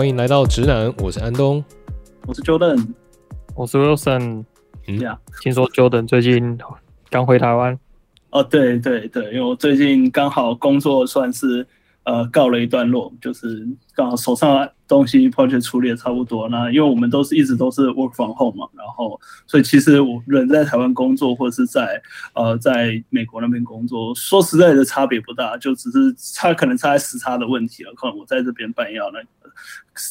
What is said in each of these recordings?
欢迎来到直男，我是安东，我是 Jordan，我是 Wilson。嗯呀，听说 Jordan 最近刚回台湾。哦，对对对，因为我最近刚好工作算是呃告了一段落，就是刚好手上东西 project 处理的差不多。那因为我们都是一直都是 work from home 嘛，然后所以其实我人在台湾工作或者是在呃在美国那边工作，说实在的差别不大，就只是差可能差在时差的问题了。可能我在这边半夜要那个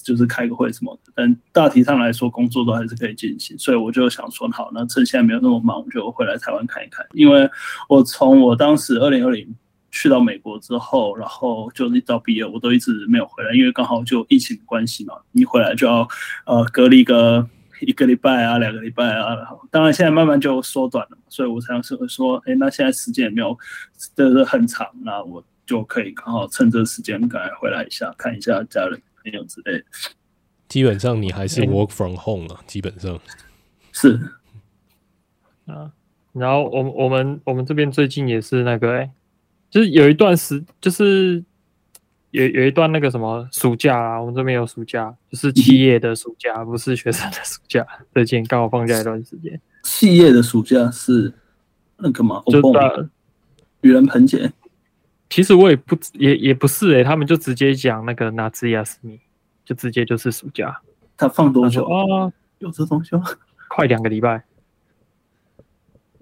就是开个会什么的，但大体上来说工作都还是可以进行。所以我就想说，好，那趁现在没有那么忙，我就回来台湾看一看。因为我从我当时二零二零。去到美国之后，然后就一到毕业，我都一直没有回来，因为刚好就疫情关系嘛，一回来就要呃隔离个一个礼拜啊，两个礼拜啊。然后当然现在慢慢就缩短了，所以我才是说，哎，那现在时间也没有就是很长，那我就可以刚好趁这个时间赶快回来一下，看一下家人朋友之类的。基本上你还是 work from home 啊，基本上是啊。然后我我们我们这边最近也是那个哎。就是有一段时，就是有有一段那个什么暑假啊，我们这边有暑假，就是企业的暑假，不是学生的暑假。最近刚好放假一段时间。企业的暑假是那个嘛？就盂人盆节。其实我也不也也不是诶、欸，他们就直接讲那个夏休み，就直接就是暑假。他放多久啊？有这东西吗？快两个礼拜。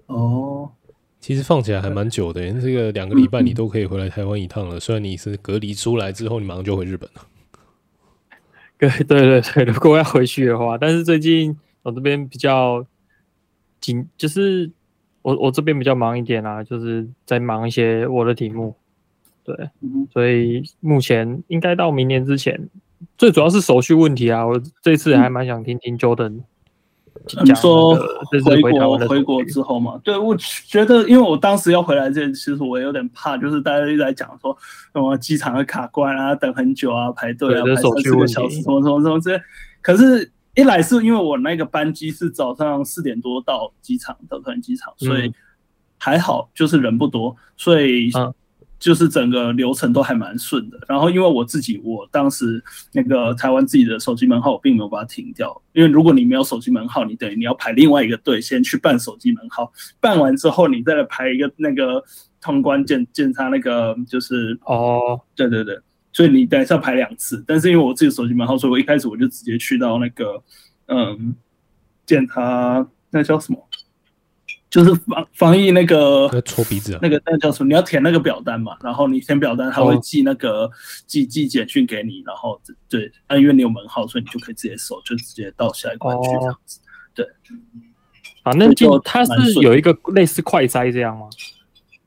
哦。其实放起来还蛮久的，这个两个礼拜你都可以回来台湾一趟了。虽然你是隔离出来之后，你马上就回日本了。对对对对，如果要回去的话，但是最近我这边比较紧，就是我我这边比较忙一点啦，就是在忙一些我的题目。对，所以目前应该到明年之前，最主要是手续问题啊。我这次还蛮想听听 Jordan。你说回国回国之后嘛？对，我觉得，因为我当时要回来这，其实我也有点怕，就是大家一直在讲说什么机场的卡关啊，等很久啊，排队啊，排三四个小时，什么什么什么之类。可是，一来是因为我那个班机是早上四点多到机场，到桃园机场，所以还好，就是人不多，所以。嗯就是整个流程都还蛮顺的，然后因为我自己，我当时那个台湾自己的手机门号，我并没有把它停掉，因为如果你没有手机门号，你等于你要排另外一个队，先去办手机门号，办完之后你再来排一个那个通关检检查那个就是哦，对对对，所以你等一下要排两次，但是因为我自己手机门号，所以我一开始我就直接去到那个嗯检查那叫什么？就是防防疫那个搓鼻子，那个那个叫什么？你要填那个表单嘛，然后你填表单，他会寄那个寄寄简讯给你，然后对，那因为你有门号，所以你就可以直接收，就直接到下一关去这样子。对，反正就它是有一个类似快筛这样吗？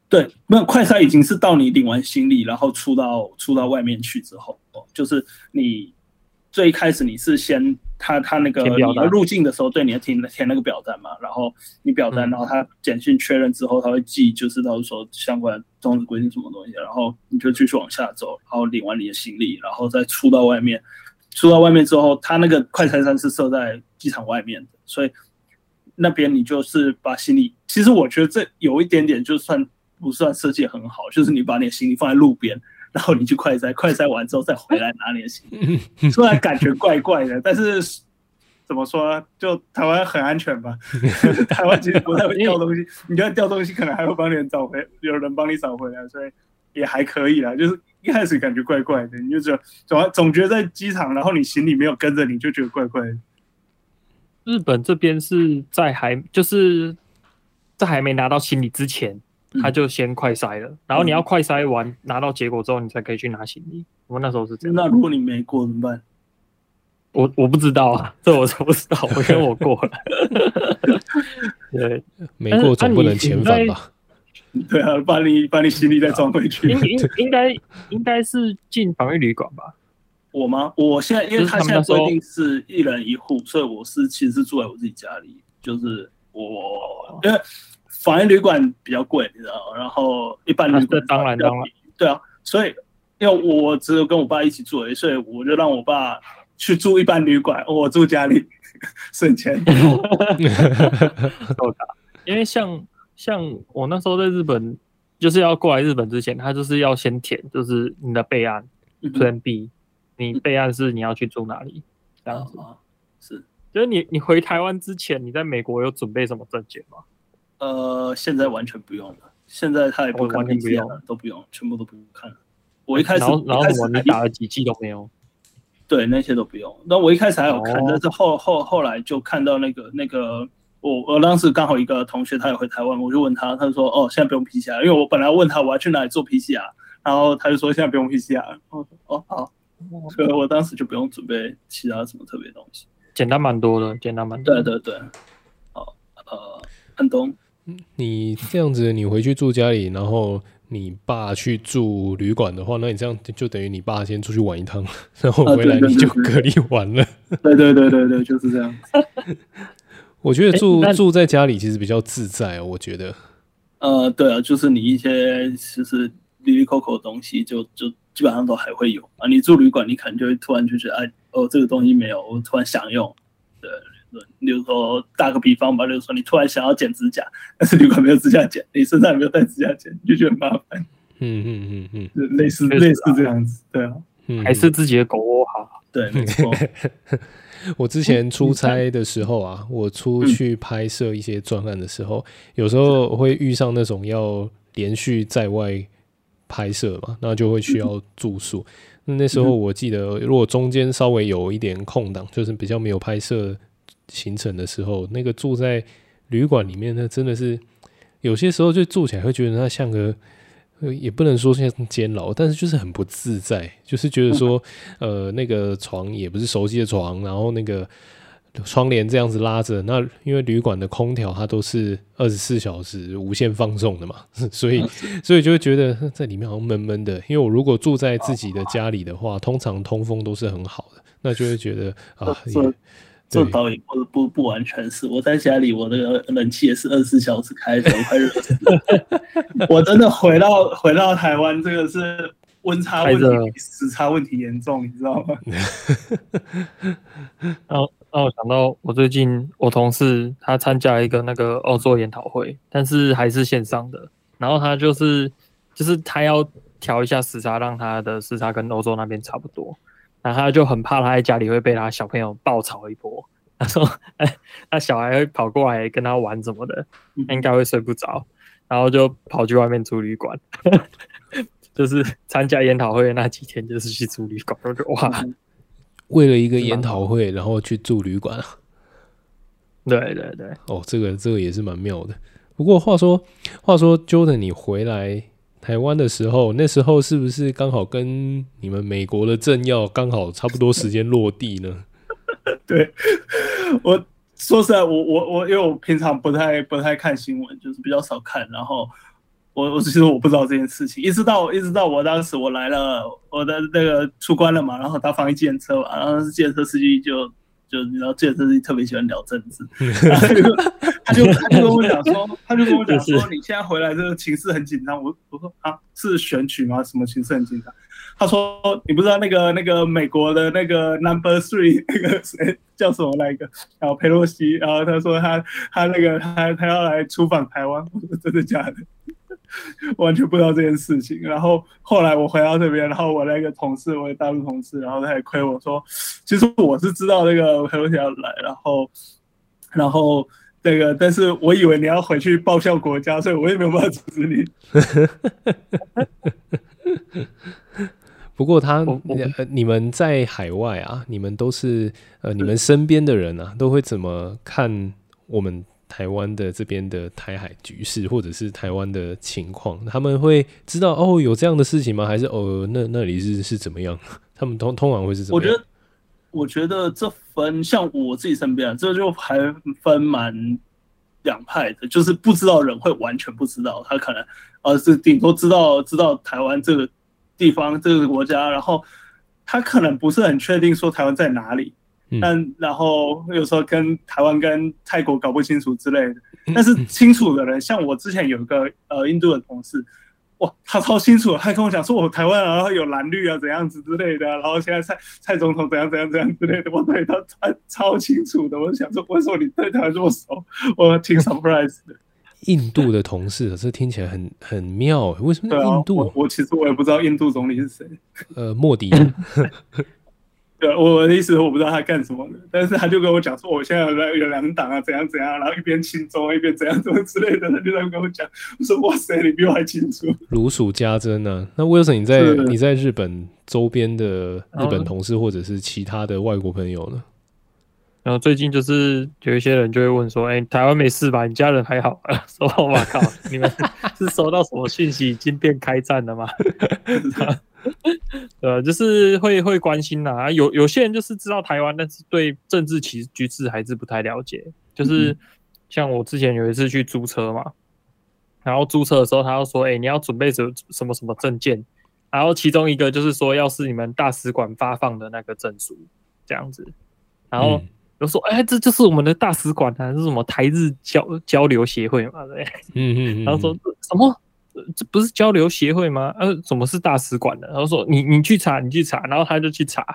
对，没有快筛已经是到你领完行李，然后出到出到外面去之后，哦，就是你最一开始你是先。他他那个你要入境的时候，对，你要填填那个表单嘛，然后你表单，然后他简讯确认之后，他会寄，就是到时候相关终止规定什么东西，然后你就继续往下走，然后领完你的行李，然后再出到外面，出到外面之后，他那个快餐站是设在机场外面的，所以那边你就是把行李，其实我觉得这有一点点就算不算设计很好，就是你把你的行李放在路边。然后你去快筛，快筛完之后再回来拿你的行李，虽然感觉怪怪的，但是怎么说，就台湾很安全吧？台湾其实不太会掉东西，你就要掉东西，可能还会帮你找回，有人帮你找回来，所以也还可以啦。就是一开始感觉怪怪的，你就觉得总总觉得在机场，然后你行李没有跟着你，就觉得怪怪的。日本这边是在还就是在还没拿到行李之前。他就先快筛了，然后你要快筛完、嗯、拿到结果之后，你才可以去拿行李。我那时候是这样。那如果你没过怎么办？我我不知道啊，这我都不知道。我跟我过了。对，没过总不能遣返吧？对啊，把你把你行李再装回去。应应应该应该是进防疫旅馆吧？我吗？我现在因为他现在规定是一人一户，所以我是其实是住在我自己家里，就是我因为。防疫旅馆比较贵，你知道？然后一般旅馆当然当然对啊，所以因为我只有跟我爸一起住，所以我就让我爸去住一般旅馆，我住家里 省钱。因为像像我那时候在日本，就是要过来日本之前，他就是要先填，就是你的备案 Plan B，你备案是你要去住哪里这样子。啊，是，就是你你回台湾之前，你在美国有准备什么证件吗？呃，现在完全不用了，现在他也不看 PCR 了，都不用，全部都不用看。我一开始，然后然后什么你打了几季都没有？对，那些都不用。那我一开始还有看，哦、但是后后后来就看到那个那个，我我当时刚好一个同学他也回台湾，我就问他，他就说哦，现在不用 PCR，因为我本来问他我要去哪里做 PCR，然后他就说现在不用 PCR。哦哦好，所以我当时就不用准备其他什么特别东西，简单蛮多的，简单蛮多。对对对，好呃，安东，你这样子，你回去住家里，然后。你爸去住旅馆的话，那你这样就等于你爸先出去玩一趟，然后回来你就隔离完了。对对对对对，就是这样。我觉得住住在家里其实比较自在哦，我觉得。呃，对啊，就是你一些其实哩哩抠抠的东西就，就就基本上都还会有啊。你住旅馆，你可能就会突然就觉得，哎，哦，这个东西没有，我突然想用。对。比如说打个比方吧，比如说你突然想要剪指甲，但是旅馆没有指甲剪，你身上也没有带指甲剪，你就觉得很麻烦。嗯嗯嗯嗯，类似类似这样子，对啊，还是自己的狗窝好。对，没错。我之前出差的时候啊，我出去拍摄一些专案的时候，有时候会遇上那种要连续在外拍摄嘛，那就会需要住宿。那那时候我记得，如果中间稍微有一点空档，就是比较没有拍摄。行程的时候，那个住在旅馆里面，呢真的是有些时候就住起来会觉得它像个，也不能说像监牢，但是就是很不自在，就是觉得说，呃，那个床也不是熟悉的床，然后那个窗帘这样子拉着，那因为旅馆的空调它都是二十四小时无限放送的嘛，所以所以就会觉得在里面好像闷闷的。因为我如果住在自己的家里的话，通常通风都是很好的，那就会觉得啊。也这倒也不不不完全是，我在家里，我那个冷气也是二十四小时开着，我快热死了。我真的回到回到台湾，这个是温差问题，时差问题严重，你知道吗？然后让我想到，我最近我同事他参加一个那个欧洲研讨会，但是还是线上的。然后他就是就是他要调一下时差，让他的时差跟欧洲那边差不多。然后他就很怕他在家里会被他小朋友爆吵一波。他说：“哎，那小孩会跑过来跟他玩什么的，应该会睡不着，然后就跑去外面住旅馆。就是参加研讨会的那几天，就是去住旅馆。我就哇，为了一个研讨会，然后去住旅馆。对对对，哦，这个这个也是蛮妙的。不过话说话说，Jordan，你回来。”台湾的时候，那时候是不是刚好跟你们美国的政要刚好差不多时间落地呢？对，我说实在，我我我，因为我平常不太不太看新闻，就是比较少看。然后我我其实我不知道这件事情，一直到一直到我当时我来了，我的那个出关了嘛，然后他放一计程车嘛，然后是建车司机就。就你知道，这这是特别喜欢聊政治，他就 他就跟我讲说，他就跟我讲说，你现在回来这个情势很紧张。我我说啊，是选举吗？什么情势很紧张？他说你不知道那个那个美国的那个 Number Three 那个谁叫什么来着？然后佩洛西，然后他说他他那个他他要来出访台湾，我说真的假的？完全不知道这件事情，然后后来我回到这边，然后我那个同事，我的大陆同事，然后他也亏我说，其实我是知道那个裴洛西要来，然后，然后那个，但是我以为你要回去报效国家，所以我也没有办法阻止你。不过他，你们在海外啊，你们都是呃，你们身边的人啊，都会怎么看我们？台湾的这边的台海局势，或者是台湾的情况，他们会知道哦，有这样的事情吗？还是哦，那那里是是怎么样？他们通通常会是怎么样？我觉得，我觉得这分像我自己身边，这就还分蛮两派的，就是不知道人会完全不知道，他可能而是顶多知道知道台湾这个地方这个国家，然后他可能不是很确定说台湾在哪里。但然后有时候跟台湾跟泰国搞不清楚之类的，但是清楚的人，像我之前有一个呃印度的同事，哇，他超清楚，他跟我讲说我台湾然后有蓝绿啊怎样子之类的，然后现在蔡蔡总统怎样怎样怎样之类的，我对他他超清楚的，我想说为什么你对他这么熟，我挺 surprise 的。印度的同事，这听起来很很妙，为什么印度？啊、我，我其实我也不知道印度总理是谁，呃，莫迪。对，我的意思我不知道他干什么的，但是他就跟我讲说，我现在有有两档啊，怎样怎样，然后一边轻中一边怎样怎么之类的，他就这样跟我讲。我说哇塞，你比我还清楚，如数家珍呢。那 Wilson，你在你在日本周边的日本同事或者是其他的外国朋友呢？然后最近就是有一些人就会问说，哎、欸，台湾没事吧？你家人还好？说我靠，你们是收到什么讯息，已经变开战了吗？呃，就是会会关心啦、啊，有有些人就是知道台湾，但是对政治其实局势还是不太了解。就是像我之前有一次去租车嘛，然后租车的时候，他就说，哎、欸，你要准备什什么什么证件，然后其中一个就是说，要是你们大使馆发放的那个证书这样子，然后就说，哎、欸，这就是我们的大使馆啊，是什么台日交交流协会嘛，对，嗯嗯，然后说什么？这不是交流协会吗？呃、啊，怎么是大使馆的？然后说你你去查，你去查，然后他就去查，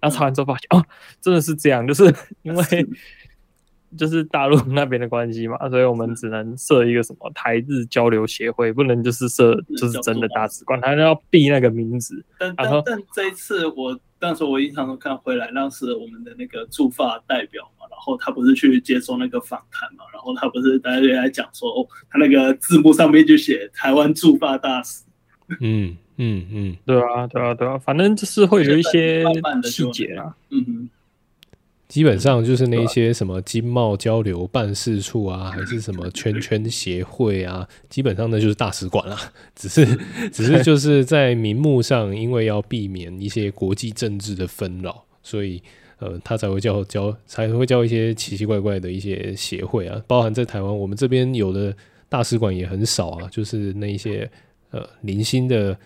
然后查完之后发现、嗯、哦，真的是这样，就是因为 就是大陆那边的关系嘛，所以我们只能设一个什么台日交流协会，不能就是设就是真的大使馆，他要避那个名字。但但但这一次我当时我印象中看回来，那是我们的那个驻法代表嘛。然后他不是去接受那个访谈嘛？然后他不是大家也来讲说，哦，他那个字幕上面就写台湾驻法大使。嗯嗯嗯，对啊对啊对啊，反正就是会有一些细节啊。嗯哼，基本上就是那些什么经贸交流办事处啊，还是什么圈圈协会啊，基本上那就是大使馆啦。只是只是就是在名目上，因为要避免一些国际政治的纷扰，所以。呃，他才会叫叫，才会叫一些奇奇怪怪的一些协会啊，包含在台湾，我们这边有的大使馆也很少啊，就是那一些呃零星的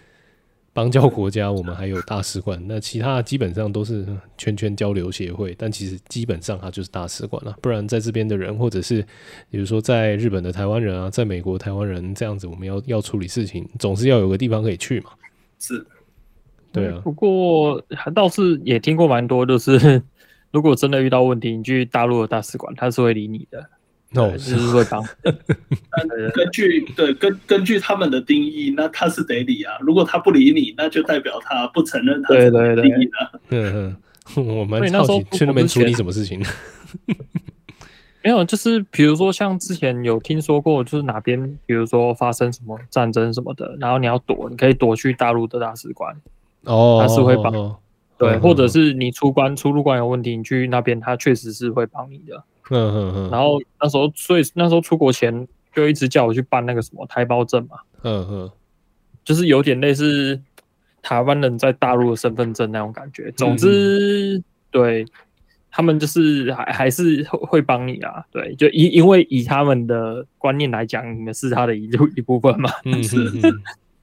邦交国家，我们还有大使馆，那其他基本上都是圈圈交流协会，但其实基本上它就是大使馆了，不然在这边的人，或者是比如说在日本的台湾人啊，在美国台湾人这样子，我们要要处理事情，总是要有个地方可以去嘛，是。对啊，不过还倒是也听过蛮多，就是 如果真的遇到问题，你去大陆的大使馆，他是会理你的，哦，是会帮。根据对根根据他们的定义，那他是得理啊。如果他不理你，那就代表他不承认他的定义了。嗯嗯，我们那时候去那边处理什么事情？没有，就是比如说像之前有听说过，就是哪边比如说发生什么战争什么的，然后你要躲，你可以躲去大陆的大使馆。哦，他是会帮，哦、对、嗯，或者是你出关、嗯、出入关有问题，你去那边，他确实是会帮你的。嗯嗯嗯。然后那时候，所以那时候出国前就一直叫我去办那个什么台胞证嘛。嗯嗯。就是有点类似台湾人在大陆的身份证那种感觉。总之，嗯、对他们就是还还是会帮你啊。对，就因因为以他们的观念来讲，你们是他的一一部分嘛。嗯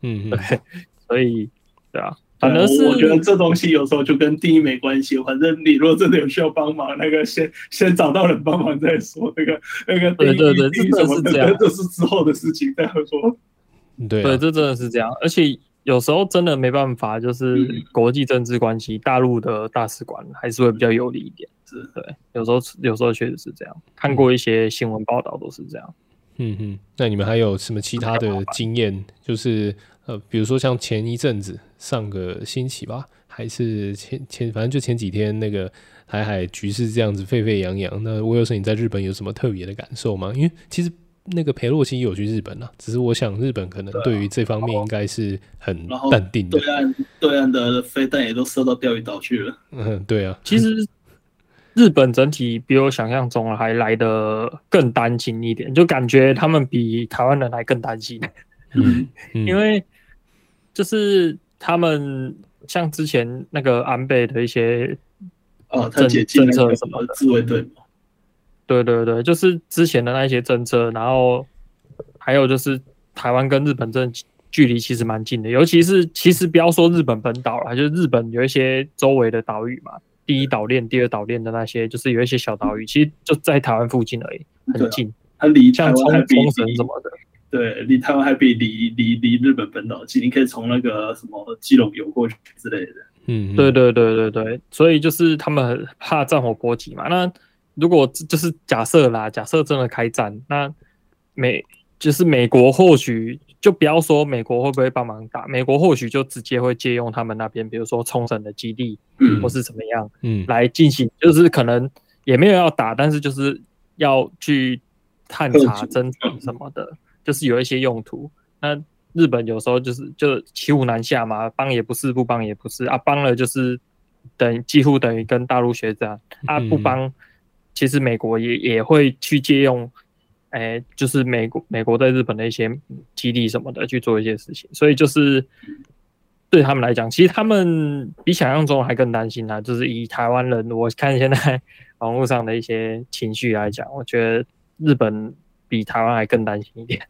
嗯。对，所以对啊。反正是我觉得这东西有时候就跟定义没关系。反正你如果真的有需要帮忙，那个先先找到人帮忙再说。那个那个对对对，真的是这样，这是之后的事情再说。对、啊、对，这真的是这样。而且有时候真的没办法，就是国际政治关系，大陆的大使馆还是会比较有利一点。是，对，有时候有时候确实是这样。看过一些新闻报道都是这样。嗯哼，那你们还有什么其他的经验？就是呃，比如说像前一阵子。上个星期吧，还是前前，反正就前几天，那个台海局势这样子沸沸扬扬。那威尔森，你在日本有什么特别的感受吗？因为其实那个裴洛西有去日本啊，只是我想日本可能对于这方面应该是很淡定的。对岸对岸的飞弹也都射到钓鱼岛去了。嗯，对啊。其实日本整体比我想象中还来得更担心一点，就感觉他们比台湾人还更担心。嗯，嗯因为就是。他们像之前那个安倍的一些呃政政策什么自卫队，对对对，就是之前的那些政策，然后还有就是台湾跟日本这距离其实蛮近的，尤其是其实不要说日本本岛了，就是日本有一些周围的岛屿嘛，第一岛链、第二岛链的那些，就是有一些小岛屿，其实就在台湾附近而已，很近，它离像冲冲绳什么的。对，离台湾还比离离离日本本岛近，你可以从那个什么基隆游过去之类的。嗯，对对对对对，所以就是他们很怕战火波及嘛。那如果就是假设啦，假设真的开战，那美就是美国或许就不要说美国会不会帮忙打，美国或许就直接会借用他们那边，比如说冲绳的基地，嗯，或是怎么样，嗯，来进行，就是可能也没有要打，但是就是要去探查、侦查什么的，就是有一些用途。那日本有时候就是就骑虎难下嘛，帮也不是，不帮也不是啊，帮了就是等几乎等于跟大陆学战啊，不帮，其实美国也也会去借用。哎、欸，就是美国，美国在日本的一些基地什么的去做一些事情，所以就是对他们来讲，其实他们比想象中还更担心啊。就是以台湾人，我看现在 网络上的一些情绪来讲，我觉得日本比台湾还更担心一点。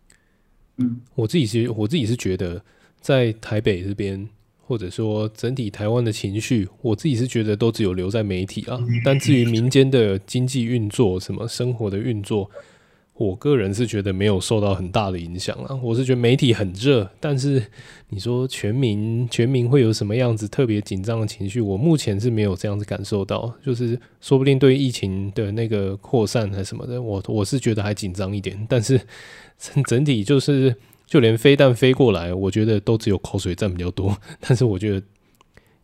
嗯，我自己是，我自己是觉得在台北这边，或者说整体台湾的情绪，我自己是觉得都只有留在媒体啊。但至于民间的经济运作，什么生活的运作。我个人是觉得没有受到很大的影响啊。我是觉得媒体很热，但是你说全民全民会有什么样子特别紧张的情绪？我目前是没有这样子感受到。就是说不定对疫情的那个扩散还是什么的，我我是觉得还紧张一点。但是整体就是就连飞弹飞过来，我觉得都只有口水战比较多。但是我觉得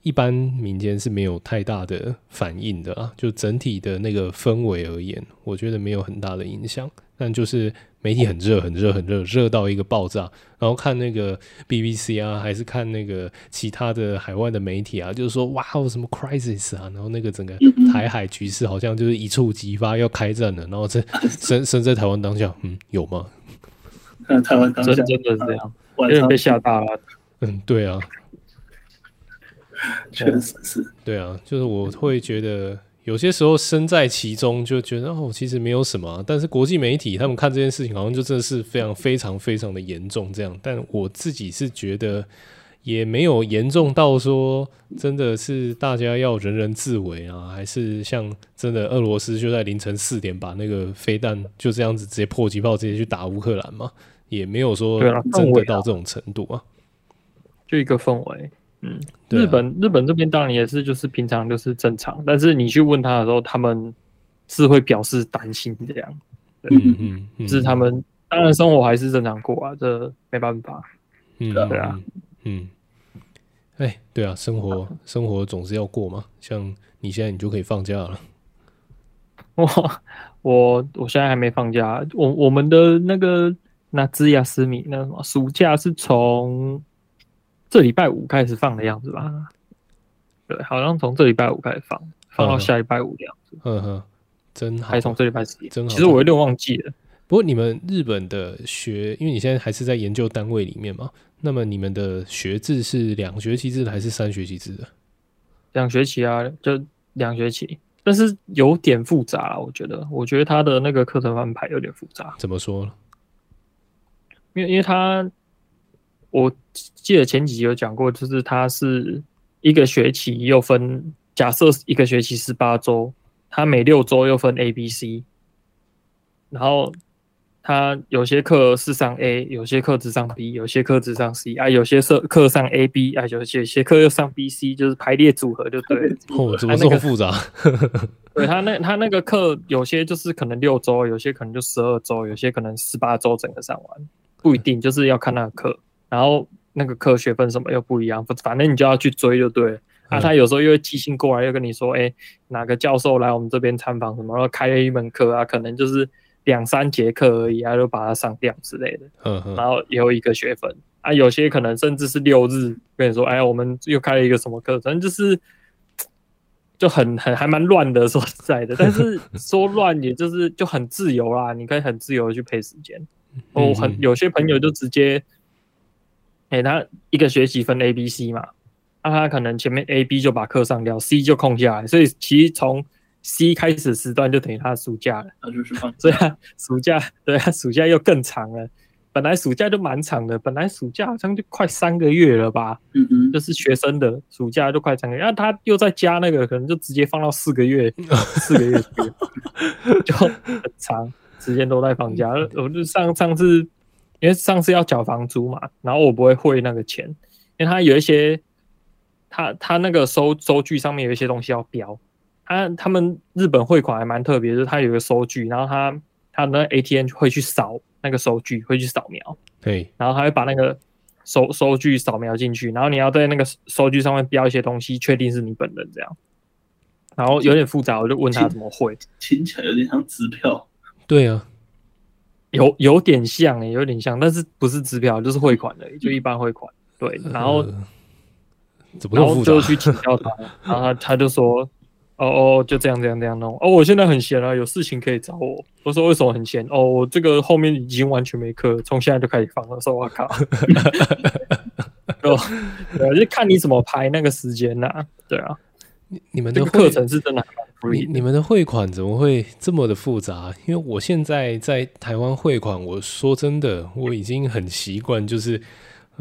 一般民间是没有太大的反应的啊。就整体的那个氛围而言，我觉得没有很大的影响。但就是媒体很热，很热，很热，热到一个爆炸。然后看那个 BBC 啊，还是看那个其他的海外的媒体啊，就是说哇，有什么 crisis 啊？然后那个整个台海局势好像就是一触即发，要开战了。然后在身身在台湾当下，嗯，有吗？嗯，台湾当下真真的是这样，有点被吓大了。嗯，对啊，确实是。对啊，就是我会觉得。有些时候身在其中就觉得哦，其实没有什么啊。但是国际媒体他们看这件事情，好像就真的是非常非常非常的严重这样。但我自己是觉得也没有严重到说真的是大家要人人自危啊，还是像真的俄罗斯就在凌晨四点把那个飞弹就这样子直接迫击炮直接去打乌克兰嘛，也没有说真的到这种程度啊。就一个氛围。嗯，日本、啊、日本这边当然也是，就是平常就是正常，但是你去问他的时候，他们是会表示担心这样。嗯嗯，嗯，是他们当然生活还是正常过啊，这没办法。嗯，对啊，嗯，哎、欸，对啊，生活生活总是要过嘛。像你现在你就可以放假了。我我我现在还没放假，我我们的那个那兹亚斯米那什么暑假是从。这礼拜五开始放的样子吧？对，好像从这礼拜五开始放，放到下礼拜五的样子。嗯哼，真好。还从这礼拜四，真好。其实我有点忘记了。不过你们日本的学，因为你现在还是在研究单位里面嘛，那么你们的学制是两学期制的还是三学期制的？两学期啊，就两学期，但是有点复杂啊，我觉得。我觉得他的那个课程安排有点复杂。怎么说呢？因为因为他。我记得前几集有讲过，就是它是一个学期又分，假设一个学期十八周，它每六周又分 A、B、C，然后它有些课是上 A，有些课只上 B，有些课只上 C 啊，有些课课上 A、B 啊，有些些课又上 B、C，就是排列组合就对了。哦，怎么这么复杂？对他那他那个课有些就是可能六周，有些可能就十二周，有些可能十八周整个上完，不一定，就是要看那个课。然后那个课学分什么又不一样，反正你就要去追就对了。那、啊、他有时候又会寄信过来，又跟你说，哎，哪个教授来我们这边参访什么，然后开了一门课啊，可能就是两三节课而已，啊，就把它上掉之类的。然后也有一个学分啊，有些可能甚至是六日跟你说，哎，我们又开了一个什么课，反正就是就很很还蛮乱的，说实在的。但是 说乱，也就是就很自由啦，你可以很自由的去配时间。哦，很有些朋友就直接。哎、欸，他一个学期分 A、B、C 嘛，那他可能前面 A、B 就把课上掉，C 就空下来，所以其实从 C 开始时段就等于他的暑假了。那就是放，所以啊，暑假对啊，暑假又更长了。本来暑假就蛮长的，本来暑假好像就快三个月了吧？嗯嗯，就是学生的暑假就快三个月，然后他又再加那个，可能就直接放到四个月，四个月 就很长时间都在放假。我就上上次。因为上次要缴房租嘛，然后我不会汇那个钱，因为他有一些，他他那个收收据上面有一些东西要标，他他们日本汇款还蛮特别，就是他有个收据，然后他他那 ATM 会去扫那个收据，会去扫描，对，然后他会把那个收收据扫描进去，然后你要在那个收据上面标一些东西，确定是你本人这样。然后有点复杂，我就问他怎么汇，听起来有点像支票。对啊，有有点像诶，有点像，但是不是支票，就是汇款的，就一般汇款。对，然后。呃然后就去请教他，然后他他就说：“哦哦，就这样这样这样弄。哦，我现在很闲啊，有事情可以找我。”我说：“为什么很闲？”哦，我这个后面已经完全没课，从现在就开始放了。说：“我靠！”就看你怎么排那个时间呐、啊。对啊，你你们的课程是真的很你你们的汇款怎么会这么的复杂？因为我现在在台湾汇款，我说真的，我已经很习惯，就是。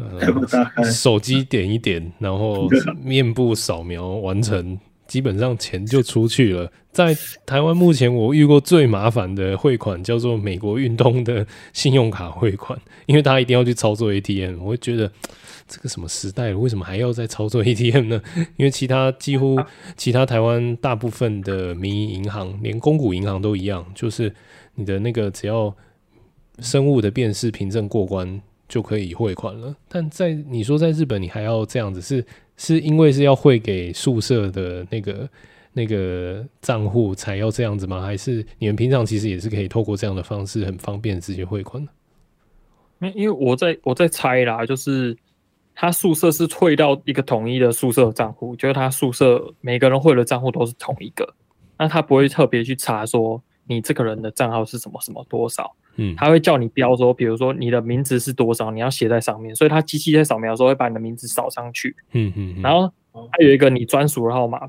呃，手机点一点，然后面部扫描完成，基本上钱就出去了。在台湾目前我遇过最麻烦的汇款叫做美国运通的信用卡汇款，因为他一定要去操作 ATM。我会觉得这个什么时代了，为什么还要再操作 ATM 呢？因为其他几乎其他台湾大部分的民营银行，连公股银行都一样，就是你的那个只要生物的辨识凭证过关。就可以汇款了，但在你说在日本，你还要这样子，是是因为是要汇给宿舍的那个那个账户才要这样子吗？还是你们平常其实也是可以透过这样的方式很方便直接汇款的？因为我在我在猜啦，就是他宿舍是汇到一个统一的宿舍账户，就是他宿舍每个人汇的账户都是同一个，那他不会特别去查说你这个人的账号是什么什么多少。嗯，他会叫你标说，比如说你的名字是多少，你要写在上面，所以他机器在扫描的时候会把你的名字扫上去。嗯嗯，然后还有一个你专属的号码，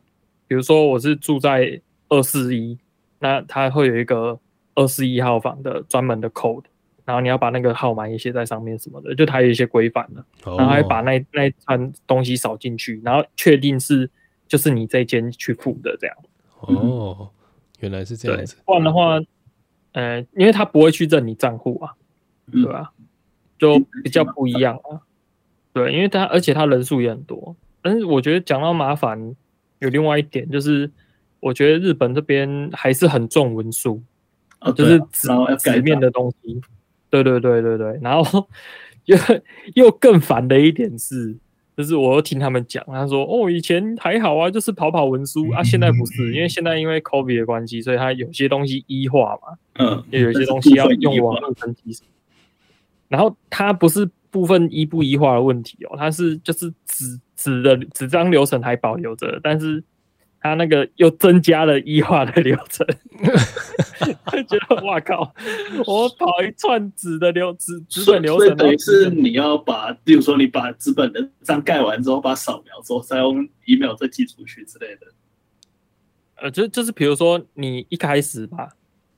比如说我是住在二四一，那他会有一个二四一号房的专门的 code，然后你要把那个号码也写在上面什么的，就它有一些规范的，然后还把那那一串东西扫进去，然后确定是就是你这间去付的这样。哦，原来是这样子。不然的话。呃，因为他不会去认你账户啊，对吧、啊？就比较不一样啊。对，因为他而且他人数也很多。但是我觉得讲到麻烦，有另外一点就是，我觉得日本这边还是很重文书，就是纸纸面的东西。对对对对对。然后 又又更烦的一点是。就是我又听他们讲，他说哦，以前还好啊，就是跑跑文书啊，现在不是，因为现在因为 COVID 的关系，所以他有些东西医化嘛，嗯，也有些东西要用网络登记。然后它不是部分医不医化的问题哦，它是就是纸纸的纸张流程还保留着，但是。他那个又增加了异化的流程，觉得哇靠！我跑一串纸的流纸纸本流程，等于是你要把，比如说你把纸本的章盖完之后，把扫描之后再用 email 再寄出去之类的。呃，就就是比如说你一开始吧，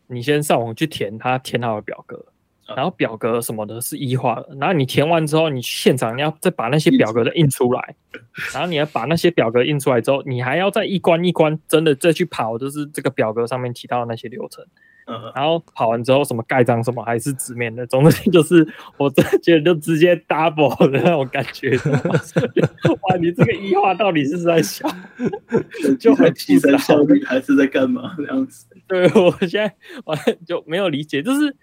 你先上网去填他填好的表格。然后表格什么的是一化的，然后你填完之后，你现场你要再把那些表格的印出来，然后你要把那些表格印出来之后，你还要再一关一关真的再去跑，就是这个表格上面提到的那些流程。然后跑完之后，什么盖章什么还是纸面的，总之就是 我真的觉得就直接 double 的那种感觉。哇，你这个一化到底是在想，就很提升效率还是在干嘛这样子？对，我现在完全就没有理解，就是。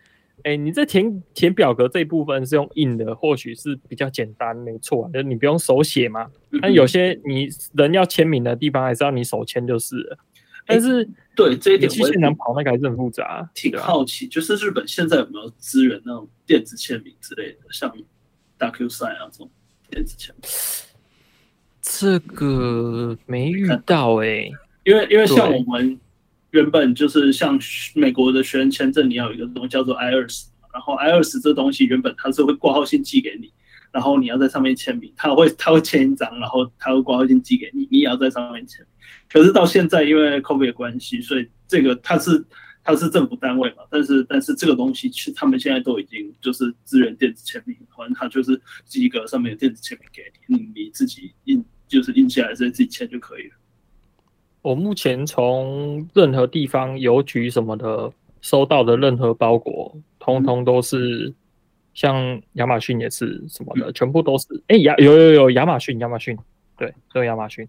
哎、欸，你这填填表格这一部分是用印的，或许是比较简单，没错、啊，就是你不用手写嘛。但有些你人要签名的地方，还是要你手签就是了。但是、欸、对这一点，去现场跑那个还是很复杂、啊。挺好奇，就是日本现在有没有支援那种电子签名之类的，像 DocuSign 啊这种电子签名？这个没遇到哎、欸，因为因为像我们。原本就是像美国的学生签证，你要有一个东西叫做 I-20，然后 I-20 这东西原本它是会挂号信寄给你，然后你要在上面签名，他会他会签一张，然后他会挂号信寄给你，你也要在上面签。可是到现在因为 COVID 的关系，所以这个它是它是政府单位嘛，但是但是这个东西其实他们现在都已经就是支援电子签名，反正他就是寄一个上面有电子签名给你，你你自己印就是印下来再自己签就可以了。我目前从任何地方邮局什么的收到的任何包裹，通通都是像亚马逊也是什么的，全部都是哎亚有有有亚马逊亚马逊对，都有亚马逊，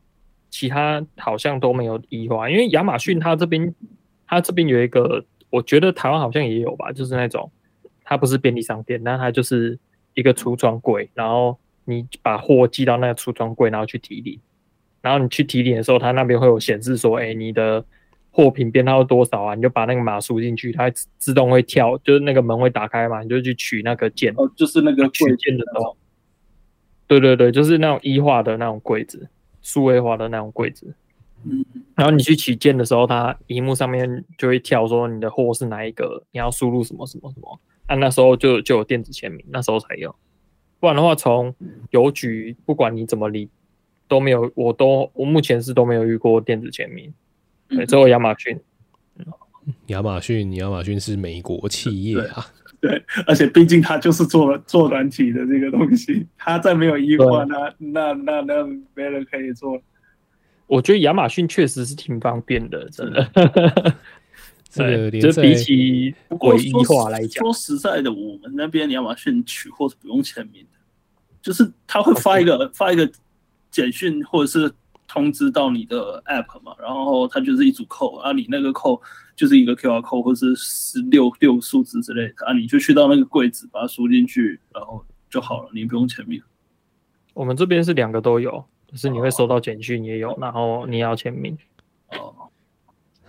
其他好像都没有异化，因为亚马逊它这边它这边有一个，我觉得台湾好像也有吧，就是那种它不是便利商店，但它就是一一个橱窗柜，然后你把货寄到那个橱窗柜，然后去提领，然后你去提点的时候，它那边会有显示说，哎，你的货品编号多少啊？你就把那个码输进去，它自动会跳，就是那个门会打开嘛，你就去取那个件，哦，就是那个取件的时候，对对对，就是那种一化的那种柜子，数位化的那种柜子。嗯，然后你去取件的时候，它荧幕上面就会跳说你的货是哪一个，你要输入什么什么什么，那、啊、那时候就就有电子签名，那时候才有，不然的话从邮局不管你怎么理都没有，我都我目前是都没有遇过电子签名，对，只有亚马逊，亚马逊，亚马逊是美国企业啊，对，对，而且毕竟它就是做做软体的这个东西，它再没有异化，那那那那没人可以做。我觉得亚马逊确实是挺方便的，真的。对，就比起诡异化来讲，说实在的，我们那边亚马逊取货是不用签名的，就是他会发一个发一个简讯或者是通知到你的 app 嘛，然后它就是一组扣啊，你那个扣就是一个 QR code 或者是十六六数字之类的啊，你就去到那个柜子把它输进去，然后就好了，你不用签名。我们这边是两个都有。就是你会收到简讯也有，然后你要签名。哦，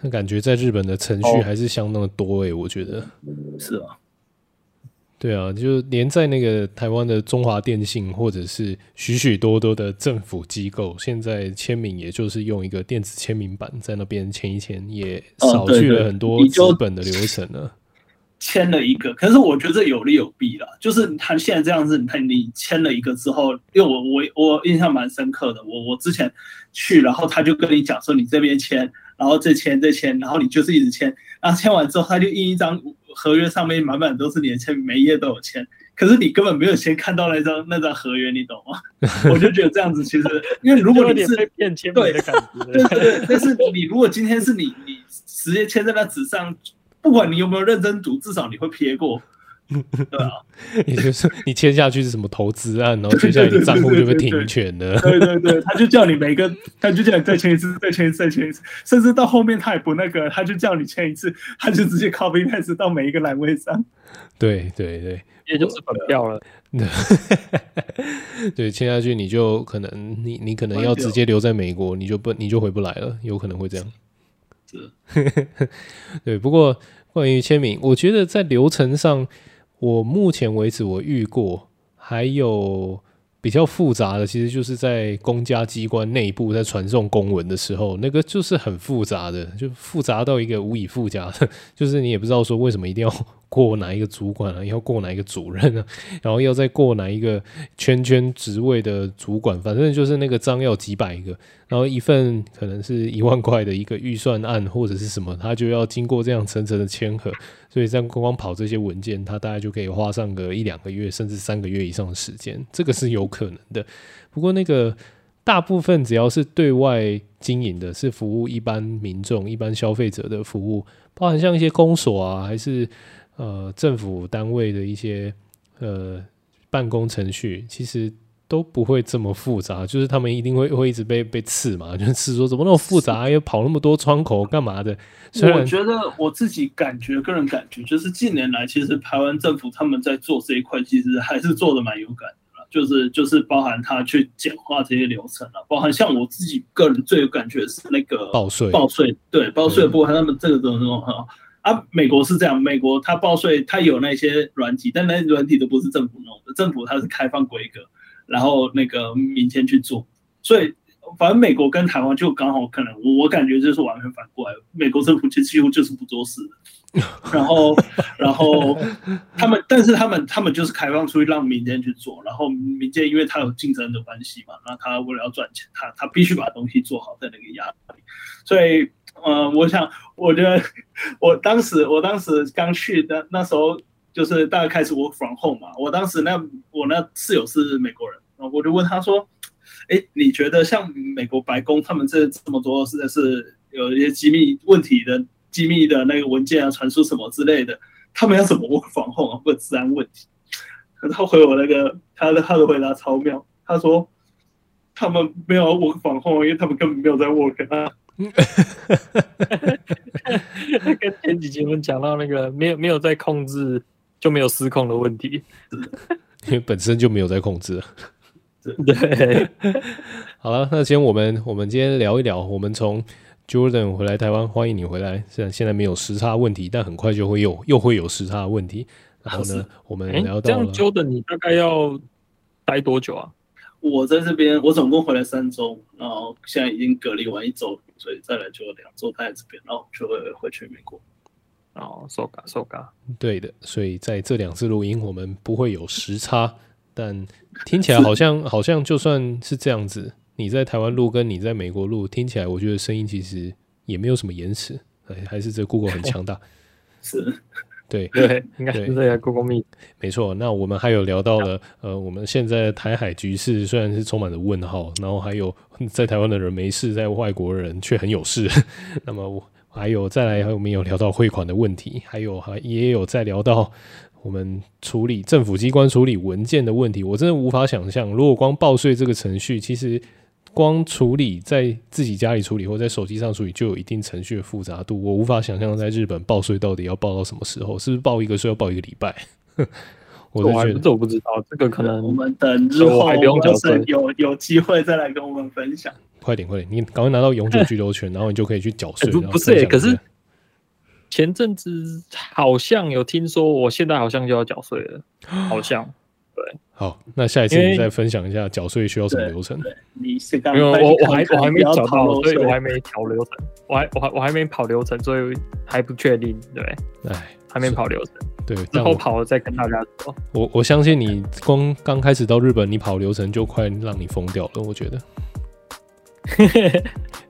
那感觉在日本的程序还是相当的多诶、欸，我觉得。是啊。对啊，就连在那个台湾的中华电信，或者是许许多多的政府机构，现在签名也就是用一个电子签名板在那边签一签，也少去了很多纸本的流程了。签了一个，可是我觉得有利有弊啦。就是他现在这样子，你看你签了一个之后，因为我我我印象蛮深刻的。我我之前去，然后他就跟你讲说，你这边签，然后这签这签，然后你就是一直签。然后签完之后，他就印一张合约，上面满满都是你的签，每一页都有签。可是你根本没有先看到那张那张合约，你懂吗？我就觉得这样子其实，因为如果你是被骗签名的感觉，对对对。但是你如果今天是你你直接签在那纸上。不管你有没有认真读，至少你会瞥过，对啊。也就是你签下去是什么投资案，然后接下来你的账户就被停权了。对对对，他就叫你每个，他就叫你再签一次，再签一次，再签一次，甚至到后面他也不那个，他就叫你签一次，他就直接 copy paste 到每一个栏位上。对对对，也就是本票了。对，签下去你就可能你你可能要直接留在美国，你就不你就回不来了，有可能会这样。对，不过关于签名，我觉得在流程上，我目前为止我遇过，还有比较复杂的，其实就是在公家机关内部在传送公文的时候，那个就是很复杂的，就复杂到一个无以复加，就是你也不知道说为什么一定要。过哪一个主管啊？要过哪一个主任啊？然后要再过哪一个圈圈职位的主管？反正就是那个章要几百个，然后一份可能是一万块的一个预算案或者是什么，他就要经过这样层层的签核，所以这样光光跑这些文件，他大概就可以花上个一两个月，甚至三个月以上的时间，这个是有可能的。不过那个大部分只要是对外经营的，是服务一般民众、一般消费者的服务，包含像一些公所啊，还是。呃，政府单位的一些呃办公程序，其实都不会这么复杂，就是他们一定会会一直被被刺嘛，就是说怎么那么复杂，又跑那么多窗口干嘛的？我觉得我自己感觉，个人感觉就是近年来，其实台湾政府他们在做这一块，其实还是做的蛮有感的，就是就是包含他去简化这些流程了，包含像我自己个人最有感觉是那个报税，报税对报税的部分，他们这个都很好。啊，美国是这样，美国它报税，它有那些软体，但那些软体都不是政府弄的，政府它是开放规格，然后那个民间去做，所以反正美国跟台湾就刚好可能，我感觉就是完全反过来，美国政府其实几乎就是不做事的，然后然后他们，但是他们他们就是开放出去让民间去做，然后民间因为他有竞争的关系嘛，那他为了要赚钱，他他必须把东西做好，在那个压力，所以。呃，我想，我觉得，我当时，我当时刚去的那时候，就是大概开始 work from home 嘛。我当时那我那室友是美国人，我就问他说：“哎，你觉得像美国白宫他们这这么多，实在是有一些机密问题的机密的那个文件啊，传输什么之类的，他们要怎么 work from home 啊？或治安问题？”他回我那个他的他的回答超妙，他说：“他们没有 work from home，因为他们根本没有在 work 啊。” 跟前几集我们讲到那个没有没有在控制就没有失控的问题，因为本身就没有在控制。对，好了，那先我们我们今天聊一聊，我们从 Jordan 回来台湾，欢迎你回来。虽然现在没有时差问题，但很快就会有又会有时差问题。然后呢，我们聊到、欸、这样 Jordan，你大概要待多久啊？我在这边，我总共回来三周，然后现在已经隔离完一周，所以再来就两周待在这边，然后就会回去美国。哦，收嘎收嘎，对的，所以在这两次录音，我们不会有时差。但 听起来好像好像就算是这样子，你在台湾录跟你在美国录，听起来我觉得声音其实也没有什么延迟，还是这 Google 很强大。是，对对，应该是这个 Google Meet。没错，那我们还有聊到了，呃，我们现在台海局势虽然是充满着问号，然后还有在台湾的人没事，在外国人却很有事。那么我还有再来，还有没有聊到汇款的问题？还有还也有在聊到。我们处理政府机关处理文件的问题，我真的无法想象。如果光报税这个程序，其实光处理在自己家里处理或在手机上处理，就有一定程序的复杂度。我无法想象在日本报税到底要报到什么时候，是不是报一个税要报一个礼拜？我我还这我不知道，这个可能我们等日后还不用缴税，有有机会再来跟我们分享。快点快点，你赶快拿到永久居留权，然后你就可以去缴税。不不是、欸，可是。前阵子好像有听说，我现在好像就要缴税了，好像对。好，那下一次你再分享一下缴税需要什么流程？你是刚没有，我我还我还没找到，所以我还没跑流程，我还我还我还没跑流程，所以还不确定。对，哎，还没跑流程，对，之后跑了再跟大家说。我我相信你光刚开始到日本，你跑流程就快让你疯掉了，我觉得。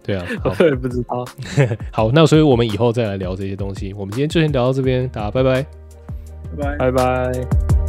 对啊，我也不知道。好，那所以我们以后再来聊这些东西。我们今天就先聊到这边，大家拜拜，拜拜，拜拜。